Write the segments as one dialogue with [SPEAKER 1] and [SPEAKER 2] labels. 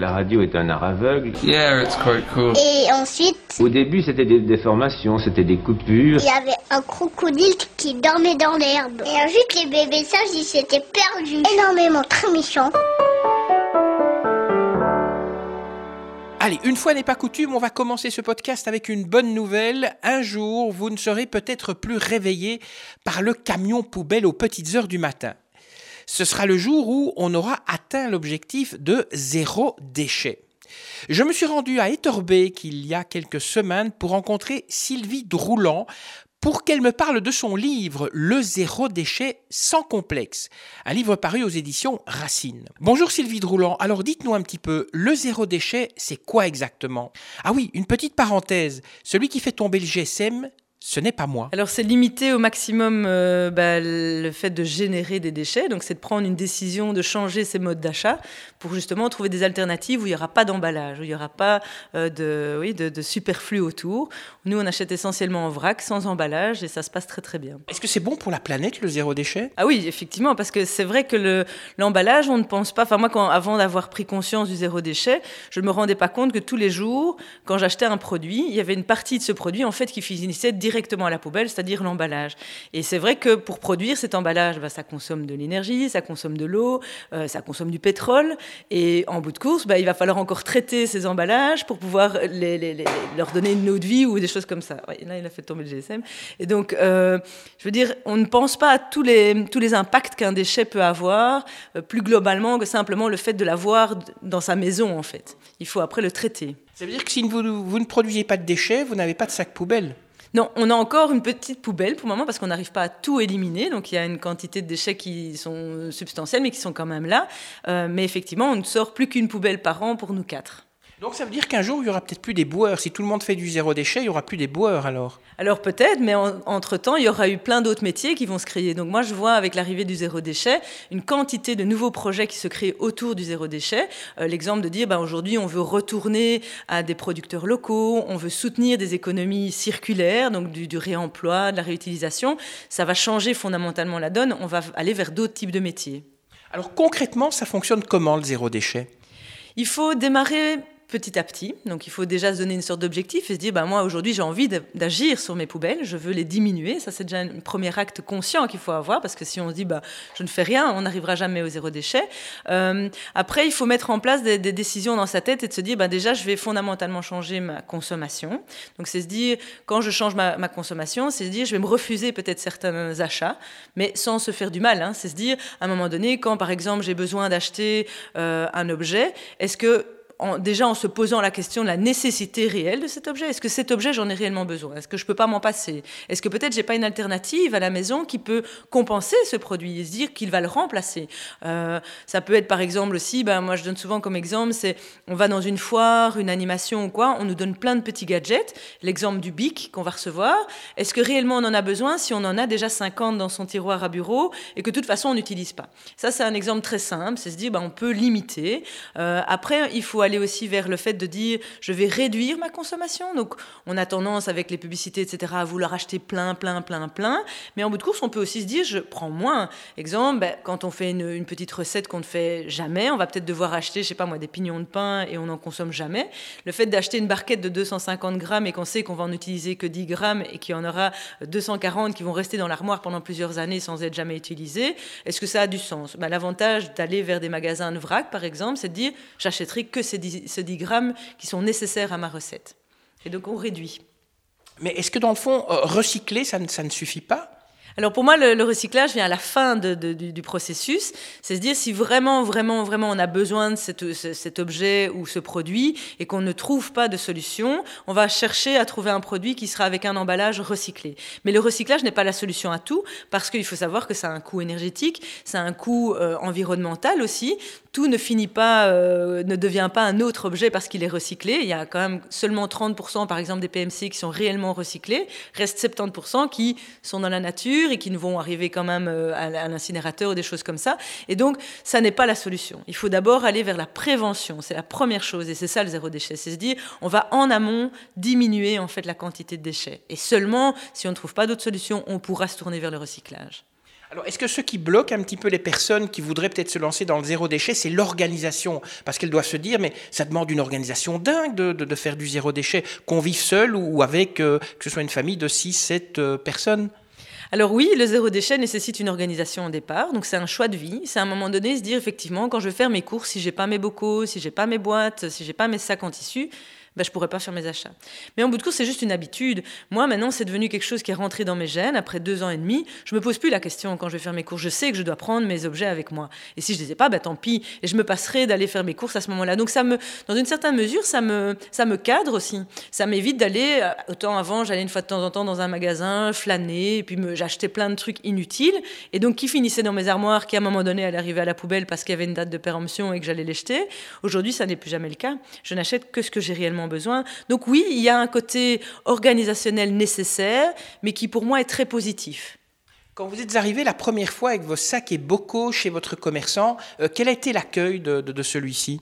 [SPEAKER 1] La radio est un art aveugle.
[SPEAKER 2] Yeah, it's quite cool.
[SPEAKER 3] Et ensuite,
[SPEAKER 1] Au début, c'était des déformations, c'était des coupures.
[SPEAKER 3] il y avait un crocodile qui dormait dans l'herbe. Et ensuite, les bébés sages, ils s'étaient perdus. Énormément, très méchants.
[SPEAKER 4] Allez, une fois n'est pas coutume, on va commencer ce podcast avec une bonne nouvelle. Un jour, vous ne serez peut-être plus réveillé par le camion poubelle aux petites heures du matin. Ce sera le jour où on aura atteint l'objectif de zéro déchet. Je me suis rendu à Etterbeek il y a quelques semaines pour rencontrer Sylvie Droulant pour qu'elle me parle de son livre Le zéro déchet sans complexe, un livre paru aux éditions Racine. Bonjour Sylvie Droulant, alors dites-nous un petit peu, le zéro déchet, c'est quoi exactement? Ah oui, une petite parenthèse, celui qui fait tomber le GSM, ce n'est pas moi.
[SPEAKER 5] Alors c'est limiter au maximum euh, bah, le fait de générer des déchets, donc c'est de prendre une décision de changer ses modes d'achat pour justement trouver des alternatives où il n'y aura pas d'emballage, où il n'y aura pas euh, de, oui, de, de superflu autour. Nous on achète essentiellement en vrac, sans emballage, et ça se passe très très bien.
[SPEAKER 4] Est-ce que c'est bon pour la planète le zéro déchet?
[SPEAKER 5] Ah oui, effectivement, parce que c'est vrai que le- l'emballage, on ne pense pas. Enfin, moi, quand, avant d'avoir pris conscience du zéro déchet, je ne me rendais pas compte que tous les jours, quand j'achetais un produit, il y avait une partie de ce produit, en fait, qui finissait directement à la poubelle, c'est-à-dire l'emballage. Et c'est vrai que pour produire cet emballage, bah, ça consomme de l'énergie, ça consomme de l'eau, euh, ça consomme du pétrole. Et en bout de course, bah, il va falloir encore traiter ces emballages pour pouvoir les- leur donner une autre vie ou des choses comme ça. Là, il a fait tomber le GSM. Et donc, euh, je veux dire, on ne pense pas à tous les, impacts qu'un déchet peut avoir, euh, plus globalement que simplement le fait de l'avoir dans sa maison, en fait. Il faut après le traiter.
[SPEAKER 4] Ça veut dire que si vous, vous ne produisez pas de déchets, vous n'avez pas de sac poubelle
[SPEAKER 5] Non, on a encore une petite poubelle pour le moment parce qu'on n'arrive pas à tout éliminer. Donc il y a une quantité de déchets qui sont substantiels mais qui sont quand même là. Euh, mais effectivement, on ne sort plus qu'une poubelle par an pour nous quatre.
[SPEAKER 4] Donc ça veut dire qu'un jour, il y aura peut-être plus des boueurs. Si tout le monde fait du zéro déchet, il y aura plus des boueurs alors.
[SPEAKER 5] Alors peut-être, mais en- entre-temps, il y aura eu plein d'autres métiers qui vont se créer. Donc moi, je vois avec l'arrivée du zéro déchet une quantité de nouveaux projets qui se créent autour du zéro déchet. Euh, L'exemple de dire, ben, aujourd'hui, on veut retourner à des producteurs locaux, on veut soutenir des économies circulaires, donc du, du réemploi, de la réutilisation. Ça va changer fondamentalement la donne. On va aller vers d'autres types de métiers.
[SPEAKER 4] Alors concrètement, ça fonctionne comment le zéro déchet?
[SPEAKER 5] Il faut démarrer petit à petit. Donc il faut déjà se donner une sorte d'objectif et se dire, bah, moi aujourd'hui j'ai envie d'agir sur mes poubelles, je veux les diminuer. Ça c'est déjà un premier acte conscient qu'il faut avoir parce que si on se dit, bah, je ne fais rien, on n'arrivera jamais au zéro déchet. Euh, après, il faut mettre en place des, des décisions dans sa tête et de se dire, bah, déjà je vais fondamentalement changer ma consommation. Donc c'est se dire, quand je change ma, ma consommation, c'est se dire, je vais me refuser peut-être certains achats, mais sans se faire du mal. hein. C'est se dire, à un moment donné, quand par exemple j'ai besoin d'acheter euh, un objet, est-ce que déjà en se posant la question de la nécessité réelle de cet objet. Est-ce que cet objet, j'en ai réellement besoin? Est-ce que je peux pas m'en passer? Est-ce que peut-être j'ai pas une alternative à la maison qui peut compenser ce produit et se dire qu'il va le remplacer? Euh, Ça peut être par exemple aussi, ben, moi je donne souvent comme exemple, c'est on va dans une foire, une animation ou quoi, on nous donne plein de petits gadgets. L'exemple du bic qu'on va recevoir. Est-ce que réellement on en a besoin si on en a déjà 50 dans son tiroir à bureau et que de toute façon on n'utilise pas? Ça c'est un exemple très simple, c'est se dire ben, on peut limiter. Euh, après, il faut aller aussi vers le fait de dire je vais réduire ma consommation. Donc, on a tendance avec les publicités, etc., à vouloir acheter plein, plein, plein, plein. Mais en bout de course, on peut aussi se dire je prends moins. Exemple, ben, quand on fait une, petite recette qu'on ne fait jamais, on va peut-être devoir acheter, je sais pas moi, des pignons de pain et on n'en consomme jamais. Le fait d'acheter une barquette de 250 grammes et qu'on sait qu'on va en utiliser que 10 grammes et qu'il y en aura 240 qui vont rester dans l'armoire pendant plusieurs années sans être jamais utilisés, est-ce que ça a du sens? Ben, L'avantage d'aller vers des magasins de vrac, par exemple, c'est de dire j'achèterai que ces 10, ces 10 grammes qui sont nécessaires à ma recette. Et donc on réduit.
[SPEAKER 4] Mais est-ce que dans le fond, euh, recycler, ça ne suffit pas?
[SPEAKER 5] Alors pour moi, le, recyclage vient à la fin du, processus. C'est se dire si vraiment, vraiment, vraiment on a besoin de cet objet ou ce produit et qu'on ne trouve pas de solution, on va chercher à trouver un produit qui sera avec un emballage recyclé. Mais le recyclage n'est pas la solution à tout parce qu'il faut savoir que ça a un coût énergétique, ça a un coût euh, environnemental aussi. Tout ne finit pas, euh, ne devient pas un autre objet parce qu'il est recyclé. Il y a quand même seulement 30% par exemple des PMC qui sont réellement recyclés. Reste 70% qui sont dans la nature et qui ne vont arriver quand même euh, à, l'incinérateur ou des choses comme ça. Et donc, ça n'est pas la solution. Il faut d'abord aller vers la prévention. C'est la première chose et c'est ça le zéro déchet. C'est se dire, on va en amont diminuer en fait la quantité de déchets. Et seulement, si on ne trouve pas d'autre solution, on pourra se tourner vers le recyclage.
[SPEAKER 4] Alors, est-ce que ce qui bloque un petit peu les personnes qui voudraient peut-être se lancer dans le zéro déchet, c'est l'organisation? Parce qu'elles doivent se dire, mais ça demande une organisation dingue de, faire du zéro déchet, qu'on vive seul ou avec, euh, que ce soit une famille de 6, 7 euh, personnes?
[SPEAKER 5] Alors oui, le zéro déchet nécessite une organisation au départ, donc c'est un choix de vie. C'est à un moment donné se dire effectivement, quand je vais faire mes courses, si j'ai pas mes bocaux, si j'ai pas mes boîtes, si j'ai pas mes sacs en tissu, ben, je pourrais pas faire mes achats. Mais en bout de course, c'est juste une habitude. Moi, maintenant, c'est devenu quelque chose qui est rentré dans mes gènes. Après deux ans et demi, je me pose plus la question quand je vais faire mes courses. Je sais que je dois prendre mes objets avec moi. Et si je les ai pas, ben, tant pis. Et je me passerai d'aller faire mes courses à ce moment-là. Donc ça me, dans une certaine mesure, ça me, ça me cadre aussi. Ça m'évite d'aller. Euh, autant avant, j'allais une fois de temps en temps dans un magasin, flâner, et puis j'achetais plein de trucs inutiles, et donc qui finissaient dans mes armoires, qui à un moment donné allaient arriver à la poubelle parce qu'il y avait une date de péremption et que j'allais les jeter. Aujourd'hui, ça n'est plus jamais le cas. Je n'achète que ce que j'ai réellement Donc oui, il y a un côté organisationnel nécessaire, mais qui pour moi est très positif.
[SPEAKER 4] Quand vous êtes arrivé la première fois avec vos sacs et bocaux chez votre commerçant, euh, quel a été l'accueil de celui-ci?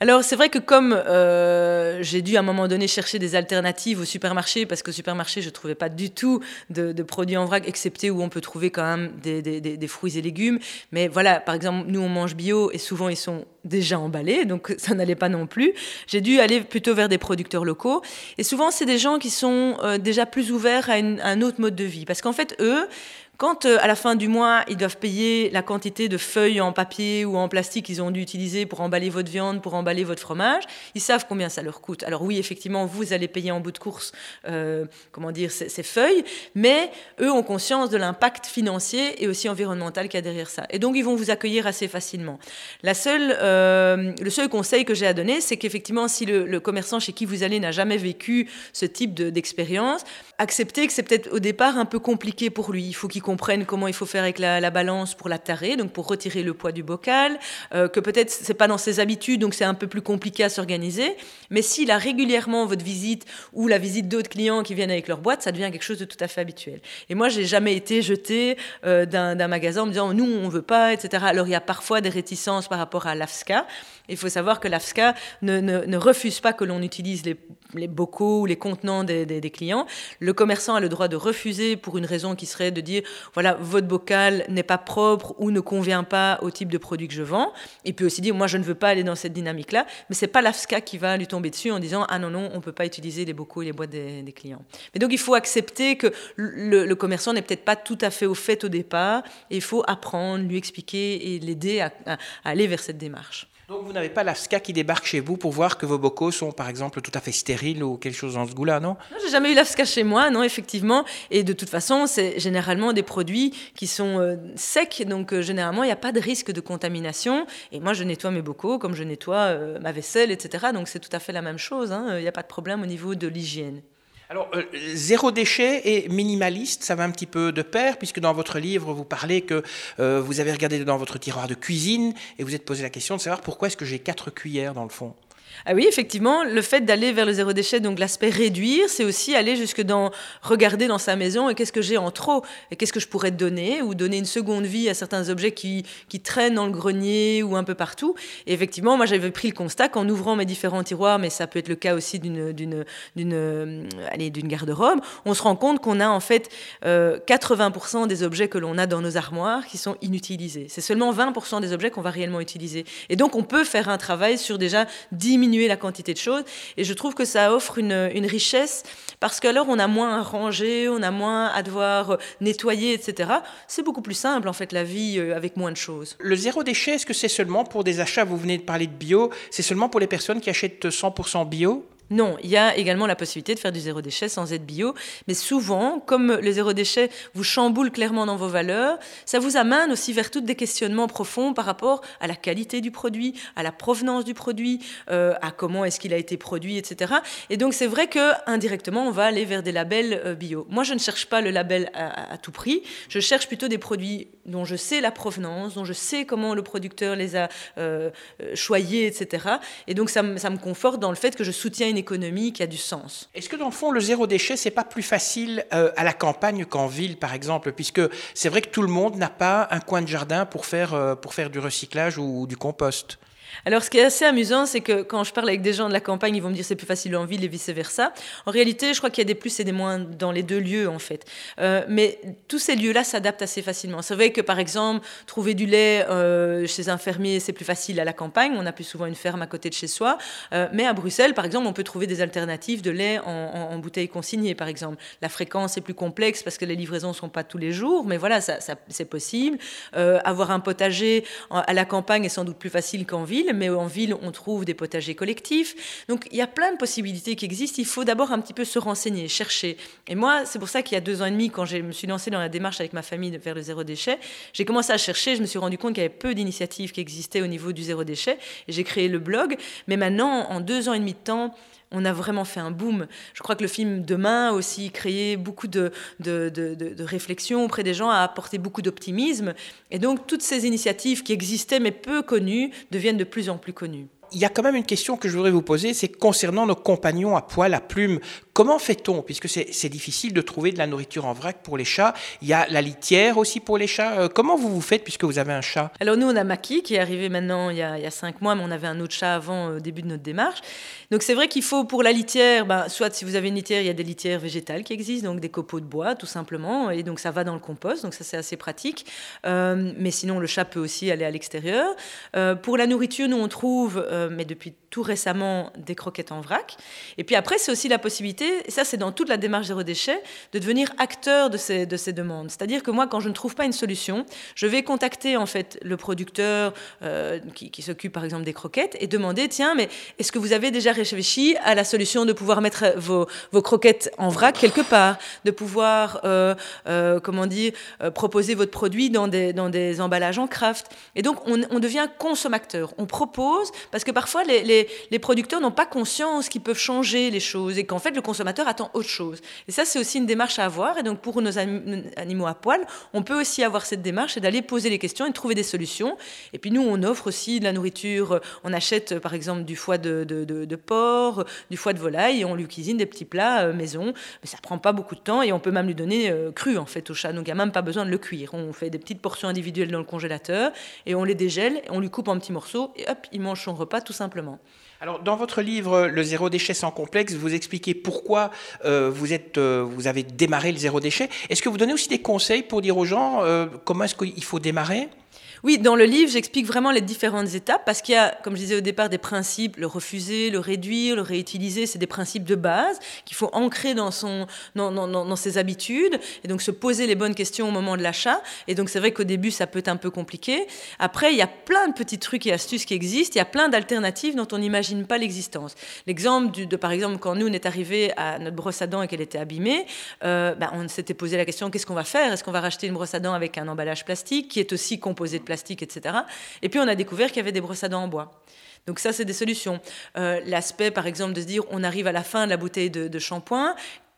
[SPEAKER 5] Alors c'est vrai que comme euh, j'ai dû à un moment donné chercher des alternatives au supermarché, parce qu'au supermarché je ne trouvais pas du tout de, produits en vrac, excepté où on peut trouver quand même des, fruits et légumes. Mais voilà, par exemple, nous on mange bio et souvent ils sont déjà emballés, donc ça n'allait pas non plus. J'ai dû aller plutôt vers des producteurs locaux. Et souvent c'est des gens qui sont euh, déjà plus ouverts à, à un autre mode de vie, parce qu'en fait eux, quand euh, à la fin du mois, ils doivent payer la quantité de feuilles en papier ou en plastique qu'ils ont dû utiliser pour emballer votre viande, pour emballer votre fromage, ils savent combien ça leur coûte. Alors oui, effectivement, vous allez payer en bout de course, euh, comment dire, ces, feuilles, mais eux ont conscience de l'impact financier et aussi environnemental qu'il y a derrière ça. Et donc ils vont vous accueillir assez facilement. La seule, euh, le seul conseil que j'ai à donner, c'est qu'effectivement, si le, commerçant chez qui vous allez n'a jamais vécu ce type d'expérience, acceptez que c'est peut-être au départ un peu compliqué pour lui. Il faut qu'il comprennent comment il faut faire avec la, balance pour la tarer, donc pour retirer le poids du bocal, euh, que peut-être c'est pas dans ses habitudes, donc c'est un peu plus compliqué à s'organiser. Mais s'il a régulièrement votre visite ou la visite d'autres clients qui viennent avec leur boîte, ça devient quelque chose de tout à fait habituel. Et moi, j'ai jamais été jetée euh, d'un magasin en me disant nous on veut pas, etc. Alors il y a parfois des réticences par rapport à l'AFSCA. Il faut savoir que l'AFSCA ne, refuse pas que l'on utilise les, bocaux ou les contenants des clients. Le commerçant a le droit de refuser pour une raison qui serait de dire voilà, votre bocal n'est pas propre ou ne convient pas au type de produit que je vends. Il peut aussi dire, moi, je ne veux pas aller dans cette dynamique-là, mais c'est pas l'AFSCA qui va lui tomber dessus en disant, ah non, non, on peut pas utiliser les bocaux et les boîtes des, clients. Mais donc, il faut accepter que le, commerçant n'est peut-être pas tout à fait au fait au départ, et il faut apprendre, lui expliquer et l'aider à aller vers cette démarche.
[SPEAKER 4] Donc vous n'avez pas l'AFSCA qui débarque chez vous pour voir que vos bocaux sont par exemple tout à fait stériles ou quelque chose dans ce goût-là, non?
[SPEAKER 5] Non, j'ai jamais eu l'AFSCA chez moi, non, effectivement. Et de toute façon, c'est généralement des produits qui sont euh, secs, donc euh, généralement, il n'y a pas de risque de contamination. Et moi, je nettoie mes bocaux comme je nettoie euh, ma vaisselle, etc. Donc c'est tout à fait la même chose, hein. il n'y a pas de problème au niveau de l'hygiène.
[SPEAKER 4] Alors, euh, zéro déchet et minimaliste, ça va un petit peu de pair, puisque dans votre livre, vous parlez que euh, vous avez regardé dans votre tiroir de cuisine et vous êtes posé la question de savoir pourquoi est-ce que j'ai quatre cuillères dans le fond.
[SPEAKER 5] Ah oui, effectivement, le fait d'aller vers le zéro déchet, donc l'aspect réduire, c'est aussi aller jusque dans regarder dans sa maison et qu'est-ce que j'ai en trop? Et qu'est-ce que je pourrais donner? Ou donner une seconde vie à certains objets qui, qui traînent dans le grenier ou un peu partout. Et effectivement, moi j'avais pris le constat qu'en ouvrant mes différents tiroirs, mais ça peut être le cas aussi d'une euh, garde-robe, on se rend compte qu'on a en fait 80% euh, des objets que l'on a dans nos armoires qui sont inutilisés. C'est seulement 20% des objets qu'on va réellement utiliser. Et donc on peut faire un travail sur déjà 10 diminuer la quantité de choses. Et je trouve que ça offre une, une richesse parce qu'alors on a moins à ranger, on a moins à devoir nettoyer, etc. C'est beaucoup plus simple en fait la vie euh, avec moins de choses.
[SPEAKER 4] Le zéro déchet, est-ce que c'est seulement pour des achats, vous venez de parler de bio, c'est seulement pour les personnes qui achètent 100% bio?
[SPEAKER 5] Non, il y a également la possibilité de faire du zéro déchet sans être bio, mais souvent, comme le zéro déchet vous chamboule clairement dans vos valeurs, ça vous amène aussi vers toutes des questionnements profonds par rapport à la qualité du produit, à la provenance du produit, euh, à comment est-ce qu'il a été produit, etc. Et donc c'est vrai que indirectement, on va aller vers des labels euh, bio. Moi, je ne cherche pas le label à, tout prix, je cherche plutôt des produits dont je sais la provenance, dont je sais comment le producteur les a euh, choyés, etc. Et donc ça, ça me conforte dans le fait que je soutiens économie qui a du sens.
[SPEAKER 4] Est-ce que dans le fond, le zéro déchet, c'est pas plus facile euh, à la campagne qu'en ville, par exemple, puisque c'est vrai que tout le monde n'a pas un coin de jardin pour faire, euh, pour faire du recyclage ou du compost
[SPEAKER 5] Alors, ce qui est assez amusant, c'est que quand je parle avec des gens de la campagne, ils vont me dire c'est plus facile en ville et vice-versa. En réalité, je crois qu'il y a des plus et des moins dans les deux lieux, en fait. Euh, mais tous ces lieux-là s'adaptent assez facilement. C'est vrai que, par exemple, trouver du lait euh, chez un fermier, c'est plus facile à la campagne. On a plus souvent une ferme à côté de chez soi. Euh, mais à Bruxelles, par exemple, on peut trouver des alternatives de lait en, en, bouteille consignée, par exemple. La fréquence est plus complexe parce que les livraisons ne sont pas tous les jours, mais voilà, ça c'est possible. avoir un potager à la campagne est sans doute plus facile qu'en ville mais en ville, on trouve des potagers collectifs. Donc il y a plein de possibilités qui existent. Il faut d'abord un petit peu se renseigner, chercher. Et moi, c'est pour ça qu'il y a deux ans et demi, quand je me suis lancée dans la démarche avec ma famille faire le zéro déchet, j'ai commencé à chercher. Je me suis rendu compte qu'il y avait peu d'initiatives qui existaient au niveau du zéro déchet. Et j'ai créé le blog. Mais maintenant, en deux ans et demi de temps, on a vraiment fait un boom. Je crois que le film Demain a aussi créé beaucoup de, de, de, réflexions auprès des gens, a apporté beaucoup d'optimisme. Et donc, toutes ces initiatives qui existaient mais peu connues deviennent de plus en plus connues.
[SPEAKER 4] Il y a quand même une question que je voudrais vous poser, c'est concernant nos compagnons à poil, à plumes. Comment fait-on Puisque c'est difficile de trouver de la nourriture en vrac pour les chats. Il y a la litière aussi pour les chats. Euh, comment vous vous faites puisque vous avez un chat?
[SPEAKER 5] Alors nous, on a Maki qui est arrivé maintenant il y, a, cinq mois, mais on avait un autre chat avant au début de notre démarche. Donc c'est vrai qu'il faut pour la litière, ben, soit si vous avez une litière, il y a des litières végétales qui existent, donc des copeaux de bois tout simplement, et donc ça va dans le compost, donc ça c'est assez pratique. Euh, mais sinon le chat peut aussi aller à l'extérieur. Euh, pour la nourriture, nous on trouve, mais depuis tout récemment, des croquettes en vrac. Et puis après, c'est aussi la possibilité et ça c'est dans toute la démarche zéro déchet, de devenir acteur de ces, de ces demandes. C'est-à-dire que moi, quand je ne trouve pas une solution, je vais contacter en fait le producteur euh, qui, s'occupe par exemple des croquettes et demander, tiens, mais est-ce que vous avez déjà réfléchi à la solution de pouvoir mettre vos, vos croquettes en vrac quelque part, de pouvoir, euh, euh, comment dire, proposer votre produit dans des, dans des emballages en craft? Et donc, on, on devient consommateur. On propose, parce que parfois, les, les, les producteurs n'ont pas conscience qu'ils peuvent changer les choses et qu'en fait, le consommateur attend autre chose. Et ça, c'est aussi une démarche à avoir. Et donc, pour nos animaux à poil, on peut aussi avoir cette démarche et d'aller poser les questions et trouver des solutions. Et puis, nous, on offre aussi de la nourriture. On achète, par exemple, du foie de, de, porc, du foie de volaille, et on lui cuisine des petits plats euh, maison. Mais ça prend pas beaucoup de temps et on peut même lui donner euh, cru, en fait, au chat. Donc, il n'y a même pas besoin de le cuire. On fait des petites portions individuelles dans le congélateur et on les dégèle, on lui coupe en petits morceaux et hop, il mange son repas tout simplement.
[SPEAKER 4] Alors, dans votre livre Le zéro déchet sans complexe, vous expliquez pourquoi euh, vous, euh, vous avez démarré le zéro déchet. Est-ce que vous donnez aussi des conseils pour dire aux gens euh, comment est-ce qu'il faut démarrer?
[SPEAKER 5] Oui, dans le livre, j'explique vraiment les différentes étapes parce qu'il y a, comme je disais au départ, des principes, le refuser, le réduire, le réutiliser, c'est des principes de base qu'il faut ancrer dans, son, dans, ses habitudes et donc se poser les bonnes questions au moment de l'achat. Et donc c'est vrai qu'au début, ça peut être un peu compliqué. Après, il y a plein de petits trucs et astuces qui existent, il y a plein d'alternatives dont on n'imagine pas l'existence. L'exemple de, par exemple, quand nous, on est arrivé à notre brosse à dents et qu'elle était abîmée, euh, ben, on s'était posé la question, qu'est-ce qu'on va faire? Est-ce qu'on va racheter une brosse à dents avec un emballage plastique qui est aussi composé de plastique, etc. Et puis on a découvert qu'il y avait des brosses à dents en bois. Donc ça, c'est des solutions. Euh, l'aspect, par exemple, de se dire, on arrive à la fin de la bouteille de, shampoing,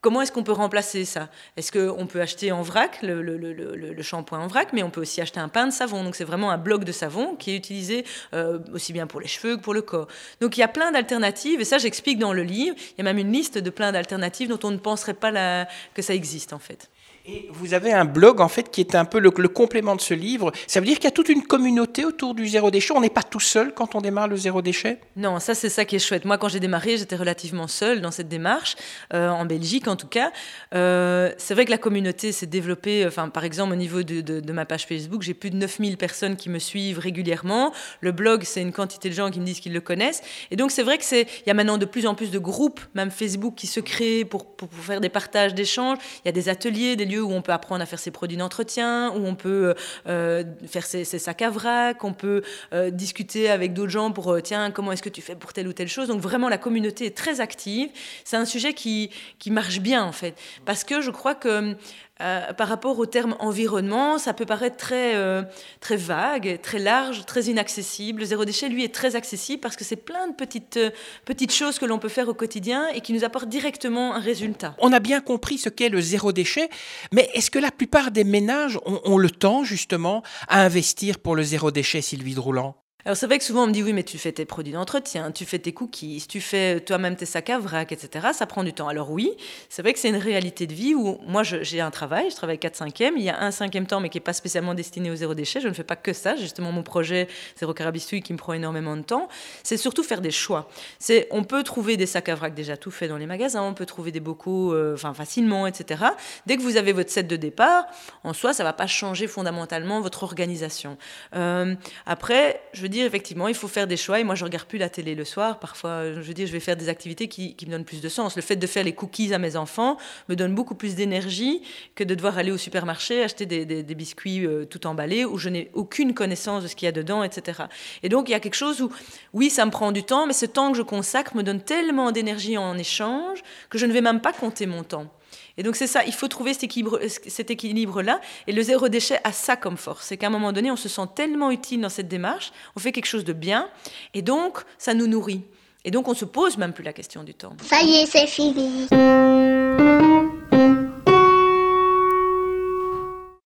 [SPEAKER 5] Comment est-ce qu'on peut remplacer ça? Est-ce qu'on peut acheter en vrac le, shampoing en vrac, mais on peut aussi acheter un pain de savon. Donc c'est vraiment un bloc de savon qui est utilisé euh, aussi bien pour les cheveux que pour le corps. Donc il y a plein d'alternatives, et ça j'explique dans le livre. Il y a même une liste de plein d'alternatives dont on ne penserait pas que ça existe en fait.
[SPEAKER 4] Et vous avez un blog en fait qui est un peu le, complément de ce livre. Ça veut dire qu'il y a toute une communauté autour du zéro déchet. On n'est pas tout seul quand on démarre le zéro déchet?
[SPEAKER 5] Non, ça c'est ça qui est chouette. Moi, quand j'ai démarré, j'étais relativement seule dans cette démarche, euh, en Belgique en tout cas. Euh, c'est vrai que la communauté s'est développée. Enfin, par exemple, au niveau de, ma page Facebook, j'ai plus de 9000 personnes qui me suivent régulièrement. Le blog, c'est une quantité de gens qui me disent qu'ils le connaissent. Et donc c'est vrai que c'est, il y a maintenant de plus en plus de groupes, même Facebook, qui se créent pour, pour, pour faire des partages, d'échanges. Il y a des ateliers, des où on peut apprendre à faire ses produits d'entretien, où on peut euh, faire ses, sacs à vrac, on peut euh, discuter avec d'autres gens pour, euh, tiens, comment est-ce que tu fais pour telle ou telle chose. Donc vraiment, la communauté est très active. C'est un sujet qui, qui marche bien, en fait, parce que je crois que euh, par rapport au terme environnement, ça peut paraître très, euh, très vague, très large, très inaccessible. Le zéro déchet, lui, est très accessible parce que c'est plein de petites, euh, petites choses que l'on peut faire au quotidien et qui nous apportent directement un résultat.
[SPEAKER 4] On a bien compris ce qu'est le zéro déchet, mais est-ce que la plupart des ménages ont, ont le temps, justement, à investir pour le zéro déchet, Sylvie Droulant
[SPEAKER 5] Alors c'est vrai que souvent on me dit oui mais tu fais tes produits d'entretien, tu fais tes cookies, tu fais toi-même tes sacs à vrac, etc. Ça prend du temps. Alors oui, c'est vrai que c'est une réalité de vie où moi j'ai un travail, je travaille 4 5 il y a un cinquième temps mais qui n'est pas spécialement destiné au zéro déchet, je ne fais pas que ça, justement mon projet Zéro Carabistouille qui me prend énormément de temps, c'est surtout faire des choix. C'est On peut trouver des sacs à vrac déjà tout faits dans les magasins, on peut trouver des bocaux euh, enfin facilement, etc. Dès que vous avez votre set de départ, en soi ça ne va pas changer fondamentalement votre organisation. Euh, après, je dire, effectivement, il faut faire des choix. Et moi, je regarde plus la télé le soir. Parfois, je veux je vais faire des activités qui, me donnent plus de sens. Le fait de faire les cookies à mes enfants me donne beaucoup plus d'énergie que de devoir aller au supermarché acheter des, biscuits euh, tout emballés où je n'ai aucune connaissance de ce qu'il y a dedans, etc. Et donc, il y a quelque chose où, oui, ça me prend du temps, mais ce temps que je consacre me donne tellement d'énergie en échange que je ne vais même pas compter mon temps. Et donc c'est ça, il faut trouver cet équilibre-là. Cet équilibre et le zéro déchet a ça comme force. C'est qu'à un moment donné, on se sent tellement utile dans cette démarche, on fait quelque chose de bien, et donc ça nous nourrit. Et donc on se pose même plus la question du temps.
[SPEAKER 3] Ça y est, c'est fini.